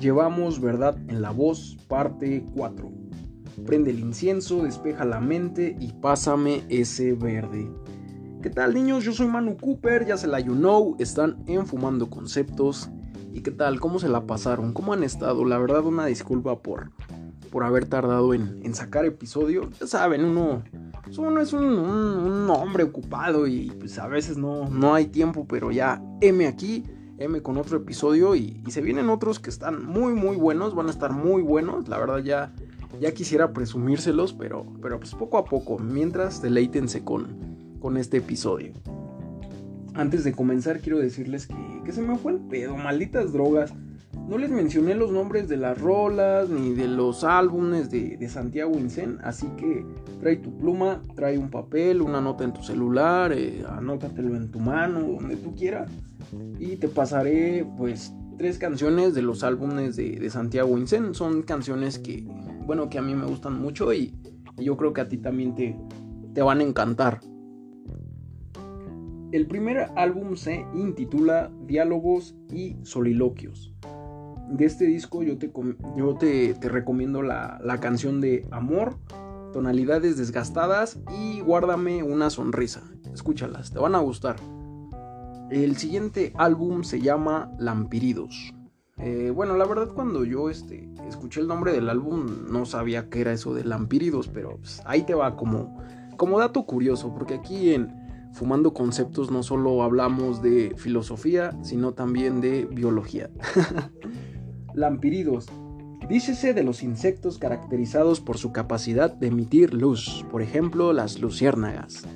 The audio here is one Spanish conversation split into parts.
Llevamos verdad en la voz, parte 4. Prende el incienso, despeja la mente y pásame ese verde. ¿Qué tal niños? Yo soy Manu Cooper, ya se la you know, están enfumando conceptos. ¿Y qué tal? ¿Cómo se la pasaron? ¿Cómo han estado? La verdad una disculpa por, por haber tardado en, sacar episodio. Ya saben, uno, uno es un, hombre ocupado y pues a veces no, no hay tiempo, pero ya M aquí M con otro episodio y, se vienen otros que están muy muy buenos, van a estar muy buenos, la verdad ya, ya quisiera presumírselos, pero, pero pues poco a poco, mientras deleítense con, con este episodio. Antes de comenzar quiero decirles que, que se me fue el pedo, malditas drogas. No les mencioné los nombres de las rolas ni de los álbumes de, Santiago Incen, así que trae tu pluma, trae un papel, una nota en tu celular, eh, anótatelo en tu mano, donde tú quieras, y te pasaré pues tres canciones de los álbumes de, Santiago Incen. Son canciones que, bueno, que a mí me gustan mucho y, yo creo que a ti también te, te van a encantar. El primer álbum se intitula Diálogos y Soliloquios de este disco yo te, yo te, recomiendo la, canción de Amor, tonalidades desgastadas y Guárdame una sonrisa. Escúchalas, te van a gustar. El siguiente álbum se llama Lampiridos. Eh, bueno, la verdad cuando yo este, escuché el nombre del álbum no sabía qué era eso de Lampiridos, pero pues, ahí te va como, como dato curioso, porque aquí en Fumando Conceptos no solo hablamos de filosofía, sino también de biología. Lampiridos. Dícese de los insectos caracterizados por su capacidad de emitir luz, por ejemplo las luciérnagas.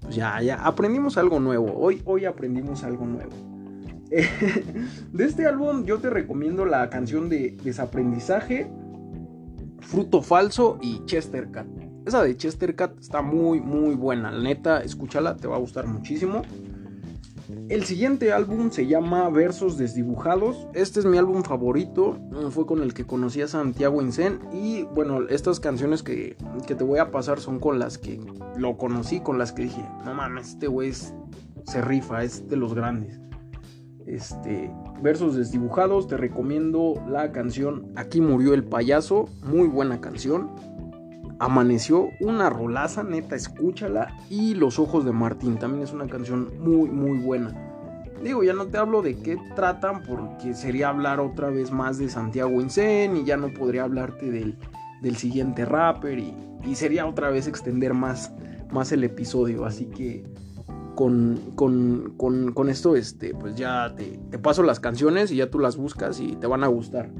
Pues ya, ya, aprendimos algo nuevo, hoy, hoy aprendimos algo nuevo. de este álbum yo te recomiendo la canción de Desaprendizaje, Fruto Falso y Chester Cat. Esa de Chester Cat está muy, muy buena. La neta, escúchala, te va a gustar muchísimo. El siguiente álbum se llama Versos Desdibujados. Este es mi álbum favorito. Fue con el que conocí a Santiago Incen. Y bueno, estas canciones que, te voy a pasar son con las que lo conocí, con las que dije, no mames, este güey se rifa, es de los grandes. Este, versos desdibujados, te recomiendo la canción Aquí murió el payaso, muy buena canción. Amaneció, una rolaza, neta, escúchala. Y Los Ojos de Martín, también es una canción muy, muy buena. Digo, ya no te hablo de qué tratan porque sería hablar otra vez más de Santiago Incen y ya no podría hablarte del, siguiente rapper y, sería otra vez extender más, más el episodio. Así que con, con, esto, este, pues ya te, te paso las canciones y ya tú las buscas y te van a gustar.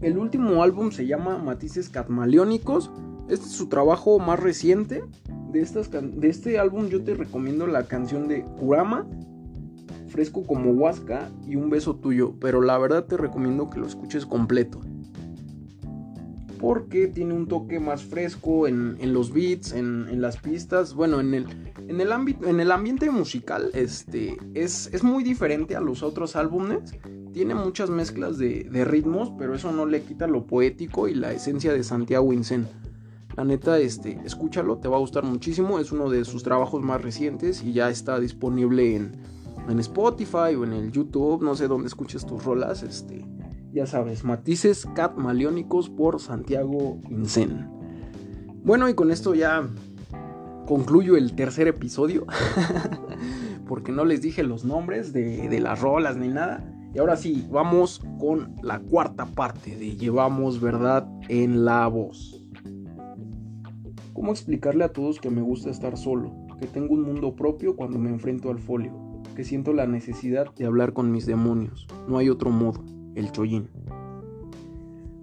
El último álbum se llama Matices Catmaleónicos. Este es su trabajo más reciente. De, este álbum yo te recomiendo la canción de Kurama, Fresco como Huasca y Un beso tuyo. Pero la verdad te recomiendo que lo escuches completo. Porque tiene un toque más fresco en, los beats, en, las pistas. Bueno, en el, en el, ámbito, en el ambiente musical este, es, es muy diferente a los otros álbumes tiene muchas mezclas de, ritmos, pero eso no le quita lo poético y la esencia de Santiago Incen. La neta, este, escúchalo, te va a gustar muchísimo. Es uno de sus trabajos más recientes y ya está disponible en, Spotify o en el YouTube. No sé dónde escuches tus rolas. Este, ya sabes, Matices Cat Maleónicos por Santiago Incen. Bueno, y con esto ya concluyo el tercer episodio. porque no les dije los nombres de, las rolas ni nada. Y ahora sí, vamos con la cuarta parte de Llevamos verdad en la voz. ¿Cómo explicarle a todos que me gusta estar solo? Que tengo un mundo propio cuando me enfrento al folio. Que siento la necesidad de hablar con mis demonios. No hay otro modo. El chollín.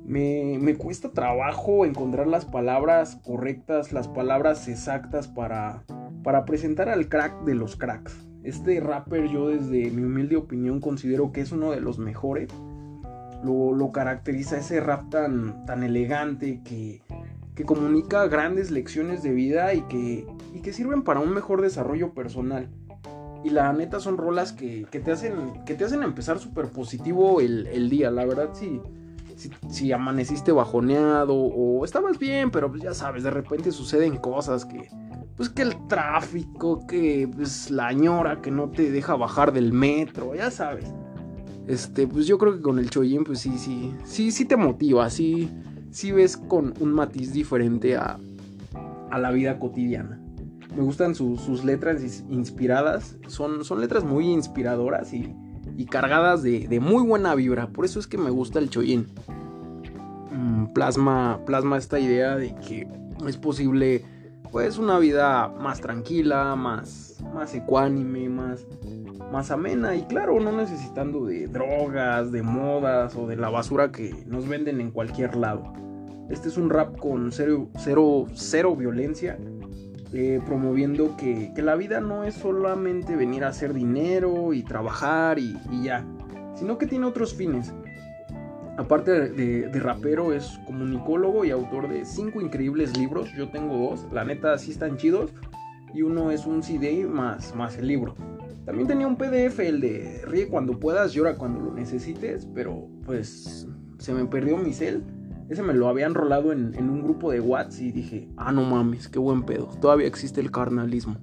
Me, me, cuesta trabajo encontrar las palabras correctas, las palabras exactas para, para presentar al crack de los cracks. Este rapper yo desde mi humilde opinión considero que es uno de los mejores. Lo, caracteriza ese rap tan, tan elegante que, que, comunica grandes lecciones de vida y que, y que sirven para un mejor desarrollo personal. Y la neta son rolas que, te, hacen, que te hacen empezar súper positivo el, día. La verdad, si, si, amaneciste bajoneado o estabas bien, pero pues ya sabes, de repente suceden cosas que, pues que el tráfico, que pues la ñora que no te deja bajar del metro, ya sabes. Este, pues yo creo que con el Choyin, pues sí, sí, sí, sí te motiva, sí, sí ves con un matiz diferente a, a la vida cotidiana. Me gustan sus letras inspiradas, son, son letras muy inspiradoras y, y cargadas de, de, muy buena vibra, por eso es que me gusta el Choyin. Mm, plasma, plasma esta idea de que es posible pues una vida más tranquila, más, más ecuánime, más, más amena y claro, no necesitando de drogas, de modas o de la basura que nos venden en cualquier lado. Este es un rap con cero, cero, cero violencia, eh, promoviendo que, la vida no es solamente venir a hacer dinero y trabajar y, ya, sino que tiene otros fines. Aparte de, de, rapero, es comunicólogo y autor de cinco increíbles libros. Yo tengo dos, la neta sí están chidos. Y uno es un CD más, más el libro. También tenía un PDF, el de ríe cuando puedas, llora cuando lo necesites, pero pues se me perdió mi cel. Ese me lo habían rolado en, un grupo de WhatsApp y dije, ah, no mames, qué buen pedo. Todavía existe el carnalismo.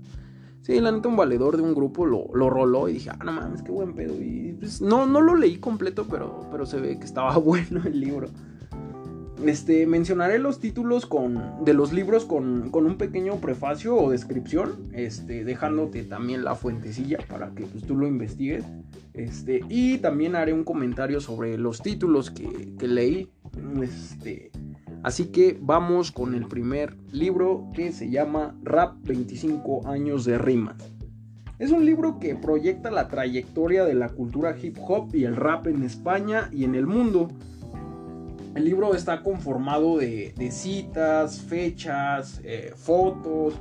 Sí, la neta, un valedor de un grupo lo, lo roló y dije, ah, no mames, qué buen pedo. Y pues no, no lo leí completo, pero, pero se ve que estaba bueno el libro. Este, mencionaré los títulos de los libros con, un pequeño prefacio o descripción, este, dejándote también la fuentecilla para que pues, tú lo investigues. Este, y también haré un comentario sobre los títulos que, que leí. Este, así que vamos con el primer libro que se llama Rap 25 años de rimas. Es un libro que proyecta la trayectoria de la cultura hip hop y el rap en España y en el mundo el libro está conformado de, citas, fechas, eh, fotos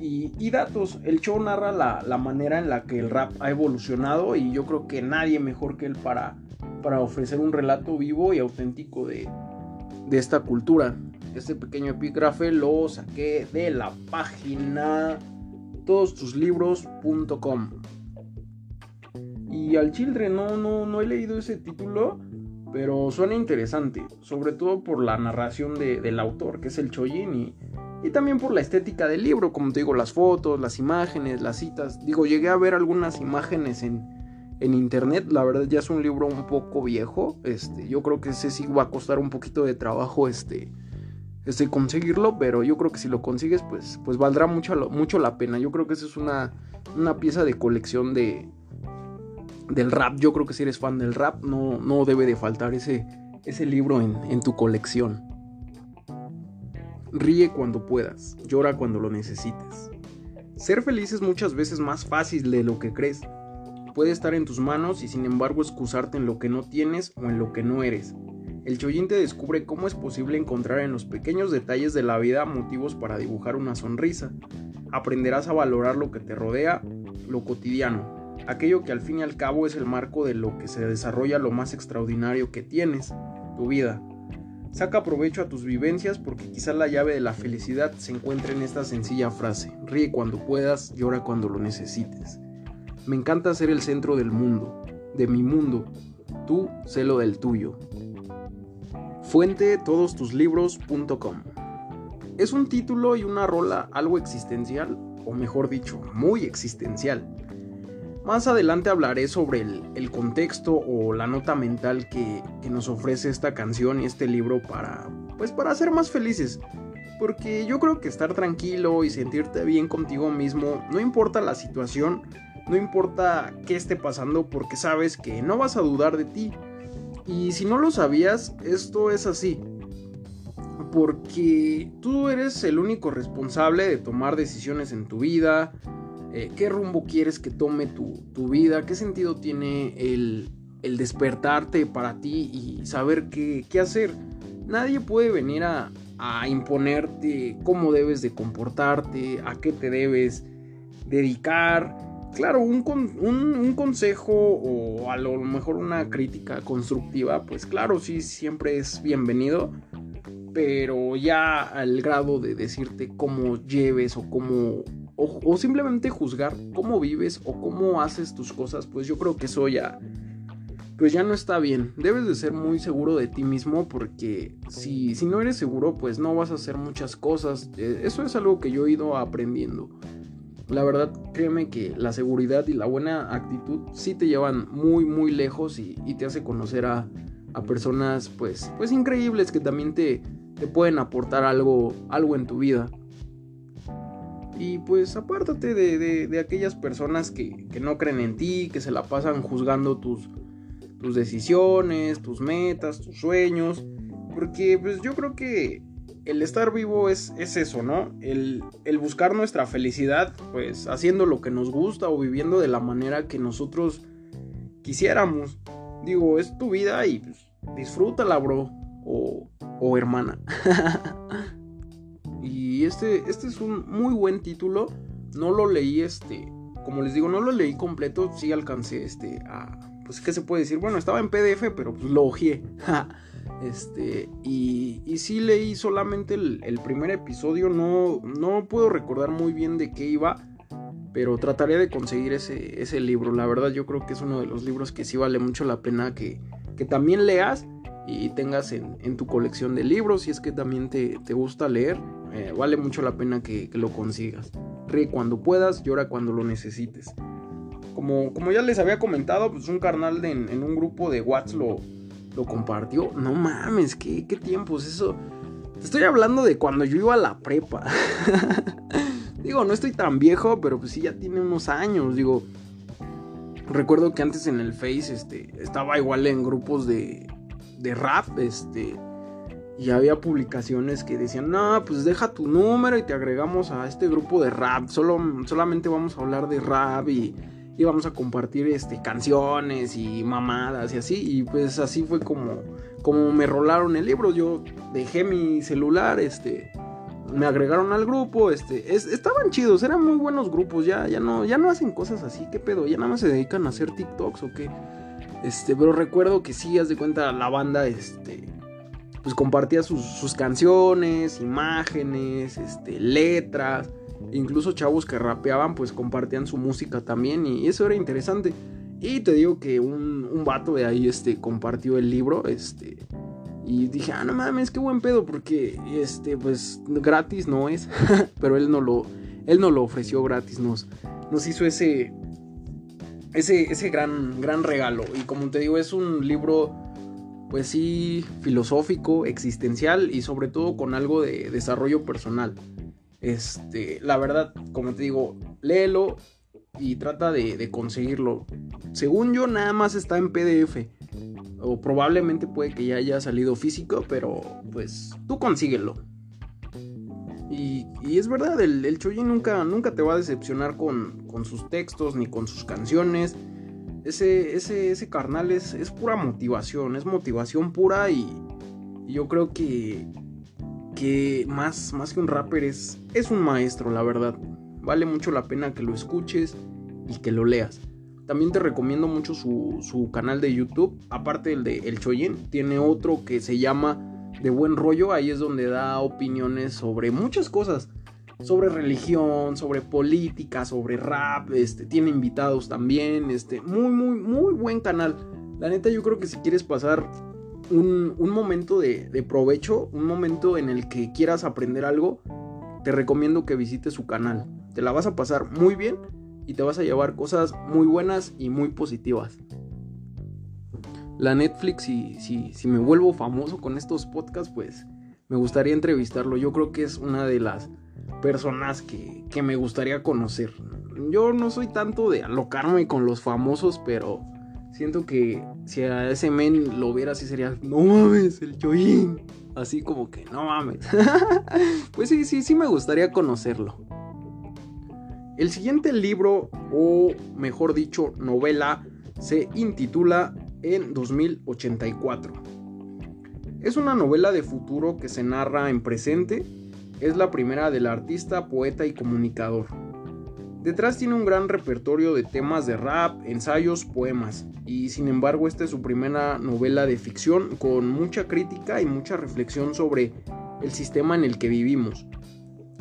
y, datos. El show narra la, manera en la que el rap ha evolucionado y yo creo que nadie mejor que él para, para ofrecer un relato vivo y auténtico de, esta cultura. Este pequeño epígrafe lo saqué de la página todostuslibros.com. Y al children no, no, no he leído ese título pero suena interesante, sobre todo por la narración del autor, que es el Choyin, y, y, también por la estética del libro, como te digo, las fotos, las imágenes, las citas. Digo, llegué a ver algunas imágenes en, en internet, la verdad ya es un libro un poco viejo, este, yo creo que ese sí va a costar un poquito de trabajo este, este conseguirlo, pero yo creo que si lo consigues, pues, pues valdrá mucho, mucho la pena. Yo creo que esa es una, una pieza de colección de, del rap. Yo creo que si eres fan del rap, no, no debe de faltar ese, ese libro en, en tu colección. Ríe cuando puedas, llora cuando lo necesites. Ser feliz es muchas veces más fácil de lo que crees. Puede estar en tus manos y sin embargo excusarte en lo que no tienes o en lo que no eres. El Choyin te descubre cómo es posible encontrar en los pequeños detalles de la vida motivos para dibujar una sonrisa. Aprenderás a valorar lo que te rodea, lo cotidiano, aquello que al fin y al cabo es el marco de lo que se desarrolla lo más extraordinario que tienes, tu vida. Saca provecho a tus vivencias porque quizá la llave de la felicidad se encuentra en esta sencilla frase, ríe cuando puedas, llora cuando lo necesites. Me encanta ser el centro del mundo, de mi mundo, tú sé lo del tuyo. Fuente todostuslibros.com Es un título y una rola algo existencial, o mejor dicho, muy existencial más adelante hablaré sobre el, contexto o la nota mental que, nos ofrece esta canción y este libro para, pues para ser más felices. Porque yo creo que estar tranquilo y sentirte bien contigo mismo, no importa la situación, no importa qué esté pasando, porque sabes que no vas a dudar de ti. Y si no lo sabías, esto es así. Porque tú eres el único responsable de tomar decisiones en tu vida, eh, qué rumbo quieres que tome tu, vida, qué sentido tiene el, despertarte para ti y saber qué, hacer. Nadie puede venir a, imponerte cómo debes de comportarte, a qué te debes dedicar. Claro, un, un, consejo o a lo mejor una crítica constructiva, pues claro, sí, siempre es bienvenido pero ya al grado de decirte cómo lleves o cómo o, simplemente juzgar cómo vives o cómo haces tus cosas, pues yo creo que eso ya pues ya no está bien. Debes de ser muy seguro de ti mismo porque si, si no eres seguro, pues no vas a hacer muchas cosas. Eh, eso es algo que yo he ido aprendiendo. la verdad, créeme que la seguridad y la buena actitud sí te llevan muy, muy lejos y, te hace conocer a, personas, pues, pues increíbles que también te, te pueden aportar algo, algo en tu vida. Y pues apártate de, aquellas personas que, que, no creen en ti, que se la pasan juzgando tus, tus decisiones, tus metas, tus sueños. Porque pues yo creo que el estar vivo es, es eso, ¿no? El, buscar nuestra felicidad, pues haciendo lo que nos gusta o viviendo de la manera que nosotros quisiéramos. Digo, es tu vida y pues, disfrútala, bro. O, o hermana. este, este es un muy buen título. No lo leí, este, como les digo, no lo leí completo. Sí alcancé, este, a... Pues, ¿qué se puede decir? Bueno, estaba en PDF, pero pues lo ojeé. Este, y, y sí leí solamente el, primer episodio, no, no puedo recordar muy bien de qué iba, pero trataré de conseguir ese, ese libro. La verdad yo creo que es uno de los libros que sí vale mucho la pena que, que también leas y tengas en, tu colección de libros, si es que también te, gusta leer, eh, vale mucho la pena que, lo consigas. Ríe cuando puedas, llora cuando lo necesites. Como, como ya les había comentado, pues un carnal en, en un grupo de WhatsApp lo, lo compartió. No mames, qué, qué tiempos eso. Te estoy hablando de cuando yo iba a la prepa. digo, no estoy tan viejo, pero pues sí ya tiene unos años. Digo, recuerdo que antes en el Face este, estaba igual en grupos de, de rap, este, y había publicaciones que decían, no, pues deja tu número y te agregamos a este grupo de rap. Solo, solamente vamos a hablar de rap y íbamos a compartir este, canciones y mamadas y así. Y pues así fue como, como me rolaron el libro. Yo dejé mi celular, este, me agregaron al grupo, este, estaban chidos, eran muy buenos grupos, ya, ya no, ya no hacen cosas así, qué pedo, ya nada más se dedican a hacer TikToks o qué. Este, pero recuerdo que sí, haz de cuenta, la banda, este, pues compartía sus, canciones, imágenes, este, letras incluso chavos que rapeaban pues compartían su música también y eso era interesante. Y te digo que un, un vato de ahí este, compartió el libro, este, y dije, ah, no mames, qué buen pedo, porque, este, pues, gratis no es, pero él no lo, él no lo ofreció gratis, nos, nos hizo ese, ese, ese gran, gran regalo. Y como te digo, es un libro, pues sí, filosófico, existencial y sobre todo con algo de desarrollo personal. Este, la verdad, como te digo, léelo y trata de, conseguirlo. Según yo, nada más está en PDF. O probablemente puede que ya haya salido físico, pero pues tú consíguelo. Y, es verdad, el, el nunca, nunca te va a decepcionar con, sus textos ni con sus canciones. Ese, ese, ese carnal es, es pura motivación, es motivación pura y yo creo que que más, más que un rapper es, es un maestro, la verdad. Vale mucho la pena que lo escuches y que lo leas. También te recomiendo mucho su, canal de YouTube. Aparte del de El Choyen, tiene otro que se llama De Buen Rollo. Ahí es donde da opiniones sobre muchas cosas. Sobre religión, sobre política, sobre rap. Este, tiene invitados también. Este, muy, muy, muy buen canal. La neta, yo creo que si quieres pasar un, momento de, provecho, un momento en el que quieras aprender algo, te recomiendo que visites su canal. Te la vas a pasar muy bien y te vas a llevar cosas muy buenas y muy positivas. La Netflix, si, si, si me vuelvo famoso con estos podcasts, pues me gustaría entrevistarlo. Yo creo que es una de las personas que, que me gustaría conocer. Yo no soy tanto de alocarme con los famosos, pero Siento que si a ese men lo viera así sería, no mames, el Choyin. Así como que, no mames. pues sí, sí, sí me gustaría conocerlo. El siguiente libro, o mejor dicho, novela, se intitula En 2084. Es una novela de futuro que se narra en presente. Es la primera del artista, poeta y comunicador. Detrás tiene un gran repertorio de temas de rap, ensayos, poemas, y sin embargo esta es su primera novela de ficción con mucha crítica y mucha reflexión sobre el sistema en el que vivimos.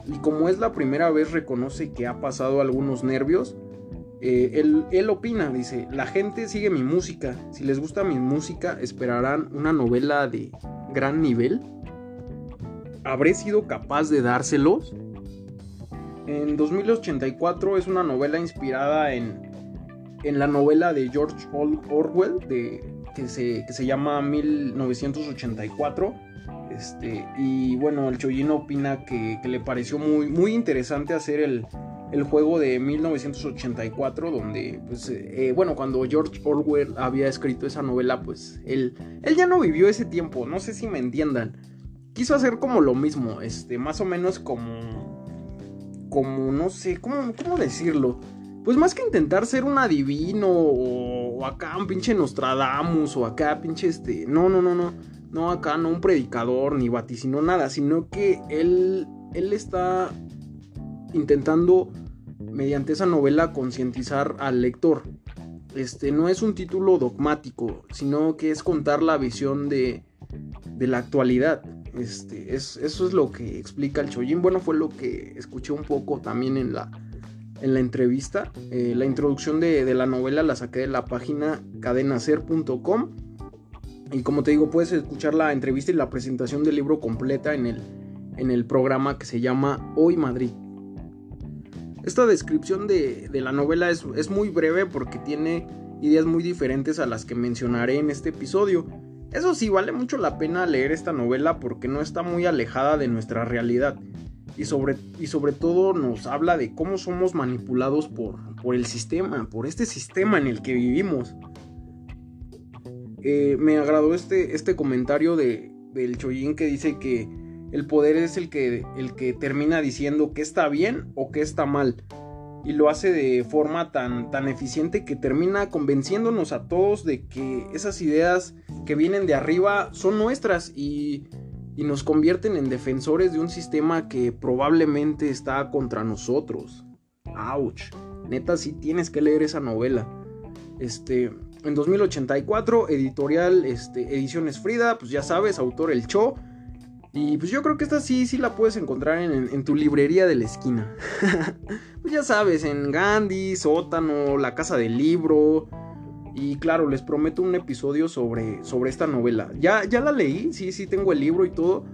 Y como es la primera vez reconoce que ha pasado algunos nervios, eh, él, él opina, dice, la gente sigue mi música, si les gusta mi música esperarán una novela de gran nivel. ¿Habré sido capaz de dárselos? En 2084 es una novela inspirada en, en la novela de George Orwell de, que, se, que se llama 1984. Este, y bueno, el Chollino opina que, que, le pareció muy, muy interesante hacer el, el juego de 1984, donde, pues, eh, bueno, cuando George Orwell había escrito esa novela, pues, él, él ya no vivió ese tiempo, no sé si me entiendan. Quiso hacer como lo mismo, este, más o menos como, como, no sé, ¿cómo, cómo decirlo? Pues más que intentar ser un adivino o, acá un pinche Nostradamus o acá pinche este, no, no, no, no, no acá no un predicador ni vaticinó nada, sino que él, él está intentando mediante esa novela concientizar al lector. Este no es un título dogmático, sino que es contar la visión de, de la actualidad. Este, es, eso es lo que explica el Chojin. Bueno, fue lo que escuché un poco también en la, en la entrevista. Eh, la introducción de, de, la novela la saqué de la página cadenacer.com. Y como te digo, puedes escuchar la entrevista y la presentación del libro completa en el, en el programa que se llama Hoy Madrid. Esta descripción de, la novela es, es, muy breve porque tiene ideas muy diferentes a las que mencionaré en este episodio. Eso sí, vale mucho la pena leer esta novela porque no está muy alejada de nuestra realidad y sobre, y sobre todo nos habla de cómo somos manipulados por, por el sistema, por este sistema en el que vivimos. Eh, me agradó este, este comentario de, del Choyin que dice que el poder es el que, el que termina diciendo que está bien o que está mal. Y lo hace de forma tan, tan eficiente que termina convenciéndonos a todos de que esas ideas que vienen de arriba son nuestras y, y nos convierten en defensores de un sistema que probablemente está contra nosotros. Ouch. Neta, sí tienes que leer esa novela. Este, en 2084, editorial este, Ediciones Frida, pues ya sabes, autor El Cho. Y pues yo creo que esta sí, sí la puedes encontrar en, tu librería de la esquina. pues ya sabes, en Gandhi, Sótano, La Casa del Libro. Y claro, les prometo un episodio sobre, sobre esta novela. Ya, ya la leí, sí, sí tengo el libro y todo.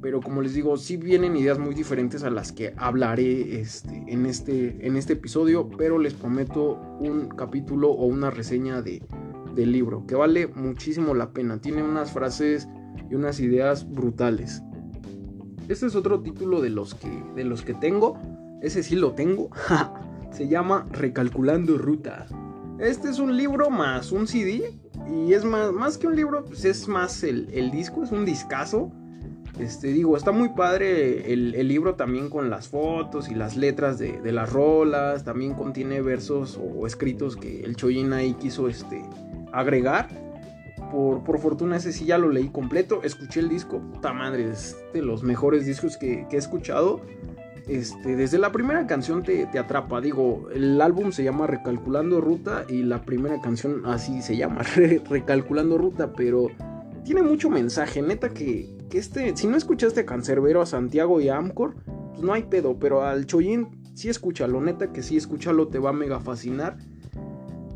Pero como les digo, sí vienen ideas muy diferentes a las que hablaré este, en, este, en este episodio. Pero les prometo un capítulo o una reseña de, del libro. Que vale muchísimo la pena. Tiene unas frases y unas ideas brutales. Este es otro título de los que, de los que tengo. Ese sí lo tengo. Se llama Recalculando Ruta. Este es un libro más un CD. Y es más, más que un libro, pues es más el, el disco, es un discazo. Este, digo, está muy padre el, el, libro también con las fotos y las letras de, las rolas. También contiene versos o escritos que el Choyin ahí quiso este, agregar. Por, fortuna ese sí ya lo leí completo. Escuché el disco, puta madre, es de los mejores discos que, he escuchado. Este, desde la primera canción te, atrapa. Digo, el álbum se llama Recalculando Ruta y la primera canción así se llama, Recalculando Ruta, pero tiene mucho mensaje. Neta que, que, este, si no escuchaste a Cancerbero, a Santiago y a Amcor, pues no hay pedo, pero al Choyin sí escúchalo, neta que sí escúchalo, te va a mega fascinar.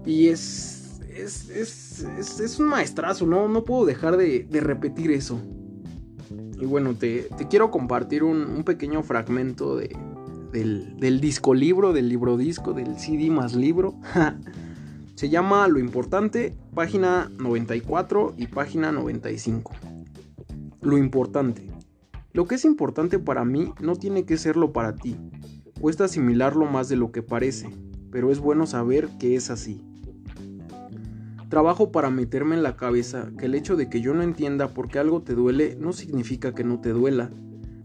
Y es es, un maestrazo, ¿no? Puedo dejar de, repetir eso. Y bueno, te, quiero compartir un, pequeño fragmento de, del, del, disco libro, del libro disco, del CD más libro. Se llama Lo Importante, página 94 y página 95. Lo importante. Lo que es importante para mí no tiene que serlo para ti. Cuesta asimilarlo más de lo que parece, pero es bueno saber que es así. Trabajo para meterme en la cabeza que el hecho de que yo no entienda por qué algo te duele no significa que no te duela.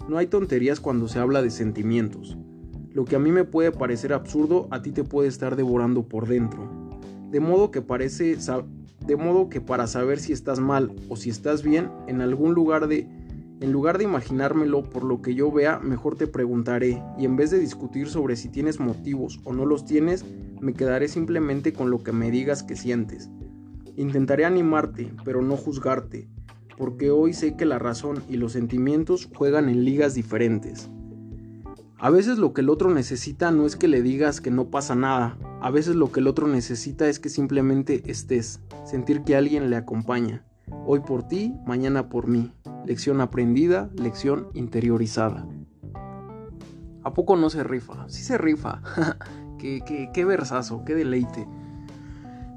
No hay tonterías cuando se habla de sentimientos. Lo que a mí me puede parecer absurdo, a ti te puede estar devorando por dentro. De modo que parece de modo que para saber si estás mal o si estás bien, en algún lugar de en lugar de imaginármelo por lo que yo vea, mejor te preguntaré y en vez de discutir sobre si tienes motivos o no los tienes, me quedaré simplemente con lo que me digas que sientes. Intentaré animarte, pero no juzgarte, porque hoy sé que la razón y los sentimientos juegan en ligas diferentes. A veces lo que el otro necesita no es que le digas que no pasa nada, a veces lo que el otro necesita es que simplemente estés, sentir que alguien le acompaña. Hoy por ti, mañana por mí. Lección aprendida, lección interiorizada. ¿A poco no se rifa? Sí se rifa. qué, qué, qué versazo, qué deleite.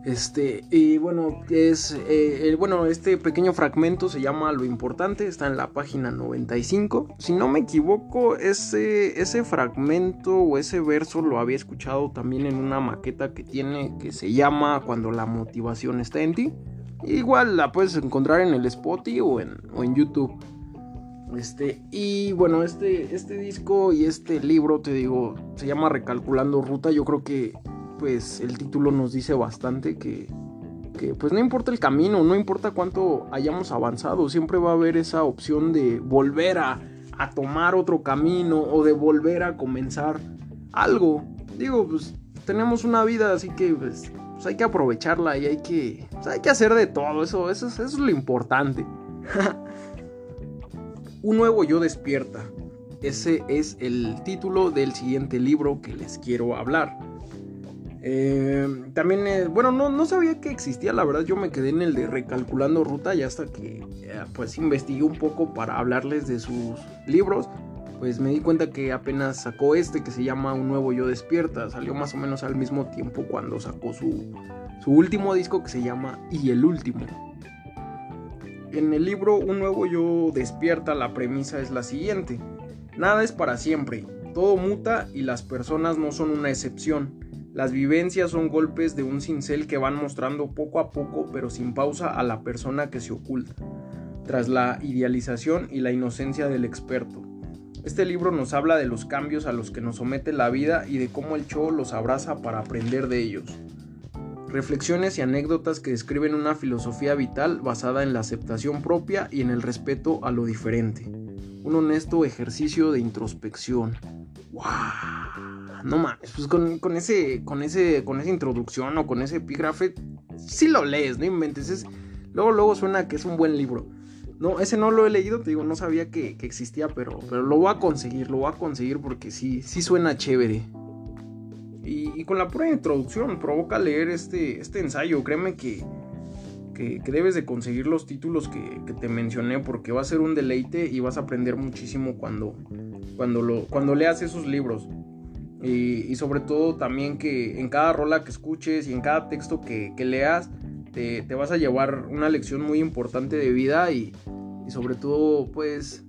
Este, y bueno, es, eh, bueno, este pequeño fragmento se llama Lo Importante, está en la página 95. Si no me equivoco, ese, ese fragmento o ese verso lo había escuchado también en una maqueta que tiene que se llama Cuando la motivación está en ti. Igual la puedes encontrar en el Spotify o en, o en YouTube. Este, y bueno, este, este disco y este libro, te digo, se llama Recalculando Ruta. Yo creo que pues el título nos dice bastante que, que pues no importa el camino, no importa cuánto hayamos avanzado, siempre va a haber esa opción de volver a, a tomar otro camino o de volver a comenzar algo. Digo, pues tenemos una vida, así que pues, pues hay que aprovecharla y hay que, pues, hay que hacer de todo, eso, eso, eso es lo importante. Un nuevo yo despierta. Ese es el título del siguiente libro que les quiero hablar. Eh, también, eh, bueno, no, no, sabía que existía, la verdad yo me quedé en el de recalculando ruta y hasta que eh, pues investigué un poco para hablarles de sus libros, pues me di cuenta que apenas sacó este que se llama Un nuevo yo despierta, salió más o menos al mismo tiempo cuando sacó su, su último disco que se llama Y el último. En el libro Un nuevo yo despierta la premisa es la siguiente, nada es para siempre, todo muta y las personas no son una excepción. Las vivencias son golpes de un cincel que van mostrando poco a poco pero sin pausa a la persona que se oculta, tras la idealización y la inocencia del experto. Este libro nos habla de los cambios a los que nos somete la vida y de cómo el show los abraza para aprender de ellos. Reflexiones y anécdotas que describen una filosofía vital basada en la aceptación propia y en el respeto a lo diferente. Un honesto ejercicio de introspección. ¡Wow! No mames, pues con, ese, con, ese, con esa introducción o con ese epígrafe, sí lo lees, no inventes. Es, luego, luego suena que es un buen libro. No, ese no lo he leído, te digo, no sabía que, existía, pero, pero lo voy a conseguir, lo voy a conseguir porque sí, sí suena chévere. Y, con la pura introducción provoca leer este, este ensayo, créeme que, que, debes de conseguir los títulos que, que, te mencioné porque va a ser un deleite y vas a aprender muchísimo cuando, cuando, lo, cuando leas esos libros. Y, sobre todo también que en cada rola que escuches y en cada texto que, leas te, vas a llevar una lección muy importante de vida y, sobre todo pues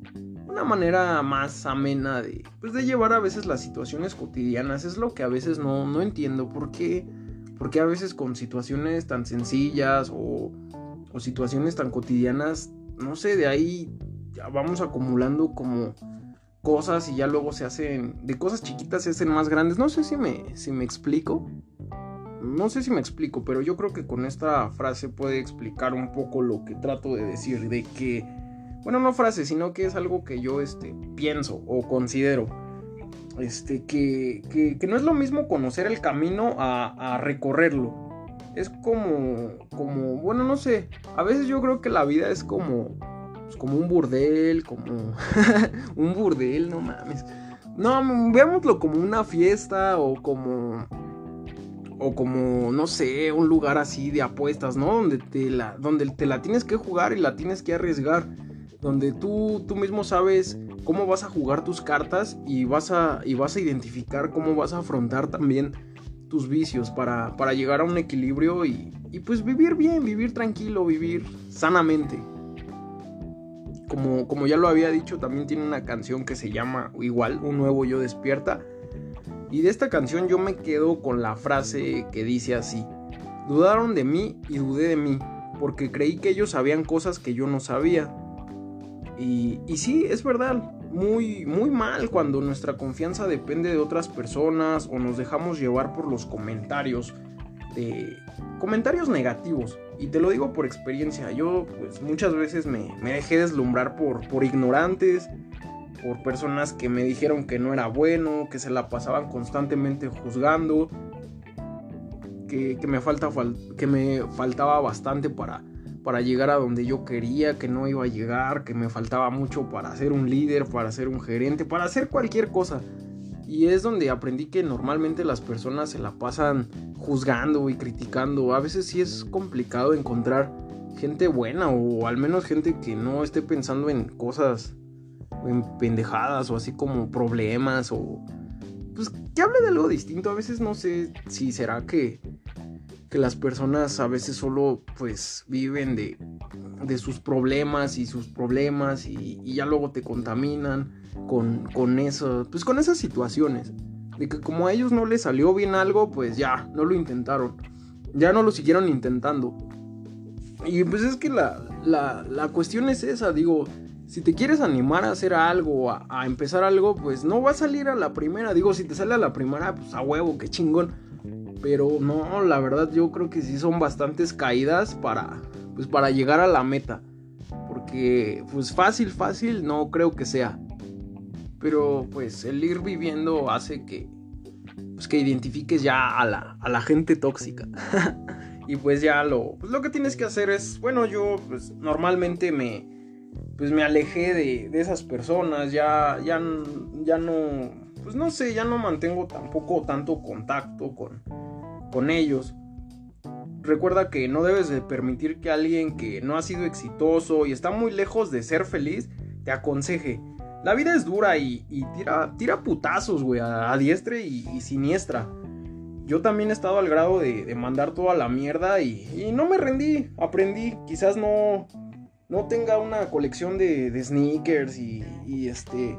una manera más amena de, pues, de llevar a veces las situaciones cotidianas. Es lo que a veces no, no entiendo. ¿Por qué? Porque a veces con situaciones tan sencillas o, o situaciones tan cotidianas, no sé, de ahí ya vamos acumulando como cosas y ya luego se hacen, de cosas chiquitas se hacen más grandes. No sé si me, si me explico. No sé si me explico, pero yo creo que con esta frase puede explicar un poco lo que trato de decir, de que, bueno, no frase, sino que es algo que yo este, pienso o considero. Este, que, que, no es lo mismo conocer el camino a, a recorrerlo. Es como, como, bueno, no sé, a veces yo creo que la vida es como pues, como un burdel, como un burdel, no mames. No, veámoslo como una fiesta o como o como no sé, un lugar así de apuestas, ¿no? Donde te la donde te la tienes que jugar y la tienes que arriesgar, donde tú tú mismo sabes cómo vas a jugar tus cartas y vas a y vas a identificar cómo vas a afrontar también tus vicios para, para llegar a un equilibrio y, y pues vivir bien, vivir tranquilo, vivir sanamente como, ya lo había dicho, también tiene una canción que se llama igual, Un nuevo yo despierta. Y de esta canción yo me quedo con la frase que dice así, dudaron de mí y dudé de mí, porque creí que ellos sabían cosas que yo no sabía. Y, y sí, es verdad, muy, muy mal cuando nuestra confianza depende de otras personas o nos dejamos llevar por los comentarios comentarios negativos. Y te lo digo por experiencia. Yo pues muchas veces me, dejé deslumbrar por, por ignorantes, por personas que me dijeron que no era bueno, que se la pasaban constantemente juzgando, que, me, falta, que me faltaba bastante para, para llegar a donde yo quería, que no iba a llegar, que me faltaba mucho para ser un líder, para ser un gerente, para hacer cualquier cosa. Y es donde aprendí que normalmente las personas se la pasan juzgando y criticando. A veces sí es complicado encontrar gente buena o al menos gente que no esté pensando en cosas en pendejadas o así como problemas o pues que hable de algo distinto. A veces no sé si será que que las personas a veces solo pues viven de, de sus problemas y sus problemas y, ya luego te contaminan con, con eso, pues con esas situaciones. De que como a ellos no les salió bien algo, pues ya, no lo intentaron. Ya no lo siguieron intentando. Y pues es que la, la, la cuestión es esa, digo, si te quieres animar a hacer algo, a, a, empezar algo, pues no va a salir a la primera. Digo, si te sale a la primera, pues a huevo, qué chingón. Pero no, la verdad yo creo que sí son bastantes caídas para, pues para llegar a la meta. Porque pues fácil, fácil no creo que sea. Pero pues el ir viviendo hace que, pues que identifiques ya a la, a la gente tóxica. y pues ya lo, pues lo que tienes que hacer es, bueno, yo pues normalmente me, pues me alejé de, de esas personas, ya, ya, ya no, pues no sé, ya no mantengo tampoco tanto contacto con, con ellos. Recuerda que no debes de permitir que alguien que no ha sido exitoso y está muy lejos de ser feliz te aconseje. La vida es dura y, tira, tira putazos, güey, a, diestra y, siniestra. Yo también he estado al grado de, mandar toda la mierda y, no me rendí, aprendí. Quizás no, no tenga una colección de, de sneakers y, y, este,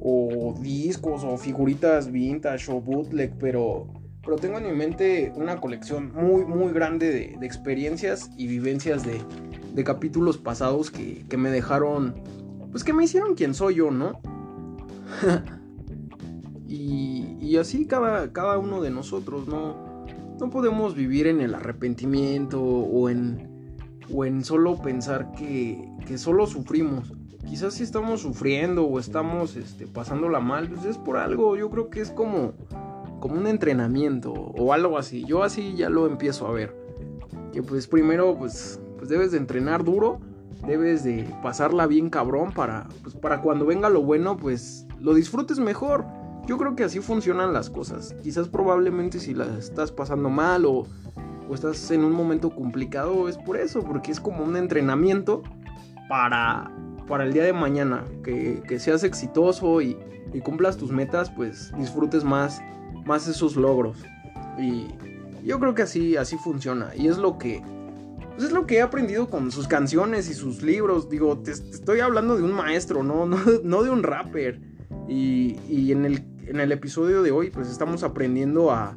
o discos o figuritas vintage o bootleg, pero pero tengo en mi mente una colección muy, muy grande de, experiencias y vivencias de, capítulos pasados que, me dejaron, pues que me hicieron quien soy yo, ¿no? y, así cada, cada uno de nosotros, ¿no? No podemos vivir en el arrepentimiento o en, o en solo pensar que, que solo sufrimos. Quizás si estamos sufriendo o estamos este, pasándola mal, pues es por algo. Yo creo que es como como un entrenamiento o algo así. Yo así ya lo empiezo a ver. Que pues primero pues, pues debes de entrenar duro, debes de pasarla bien cabrón para, pues, para cuando venga lo bueno pues lo disfrutes mejor. Yo creo que así funcionan las cosas. Quizás probablemente si la estás pasando mal o, estás en un momento complicado es por eso, porque es como un entrenamiento para, para el día de mañana. Que, que seas exitoso y, y cumplas tus metas, pues disfrutes más más esos logros. Y yo creo que así, así funciona. Y es lo que. Pues es lo que he aprendido con sus canciones y sus libros. Digo, te, estoy hablando de un maestro, no, no, de un rapper. Y, en, el, en el episodio de hoy, pues estamos aprendiendo a.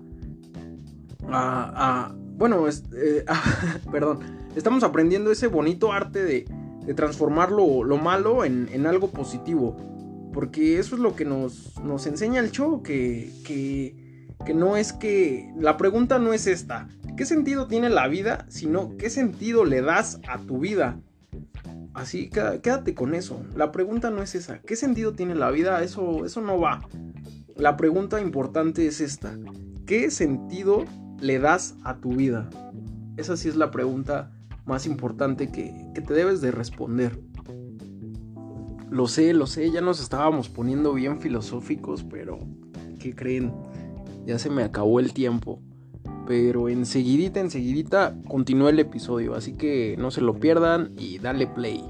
a, bueno, eh, perdón. Estamos aprendiendo ese bonito arte de, de transformar lo, malo en, en algo positivo. Porque eso es lo que nos, nos enseña el show, que, que, no es que... La pregunta no es esta, ¿qué sentido tiene la vida? Sino, ¿qué sentido le das a tu vida? Así, quédate con eso. La pregunta no es esa, ¿qué sentido tiene la vida? Eso, eso no va. La pregunta importante es esta, ¿qué sentido le das a tu vida? Esa sí es la pregunta más importante que, que te debes de responder. Lo sé, lo sé, ya nos estábamos poniendo bien filosóficos, pero ¿qué creen? Ya se me acabó el tiempo. Pero enseguidita, enseguidita continúa el episodio, así que no se lo pierdan y dale play.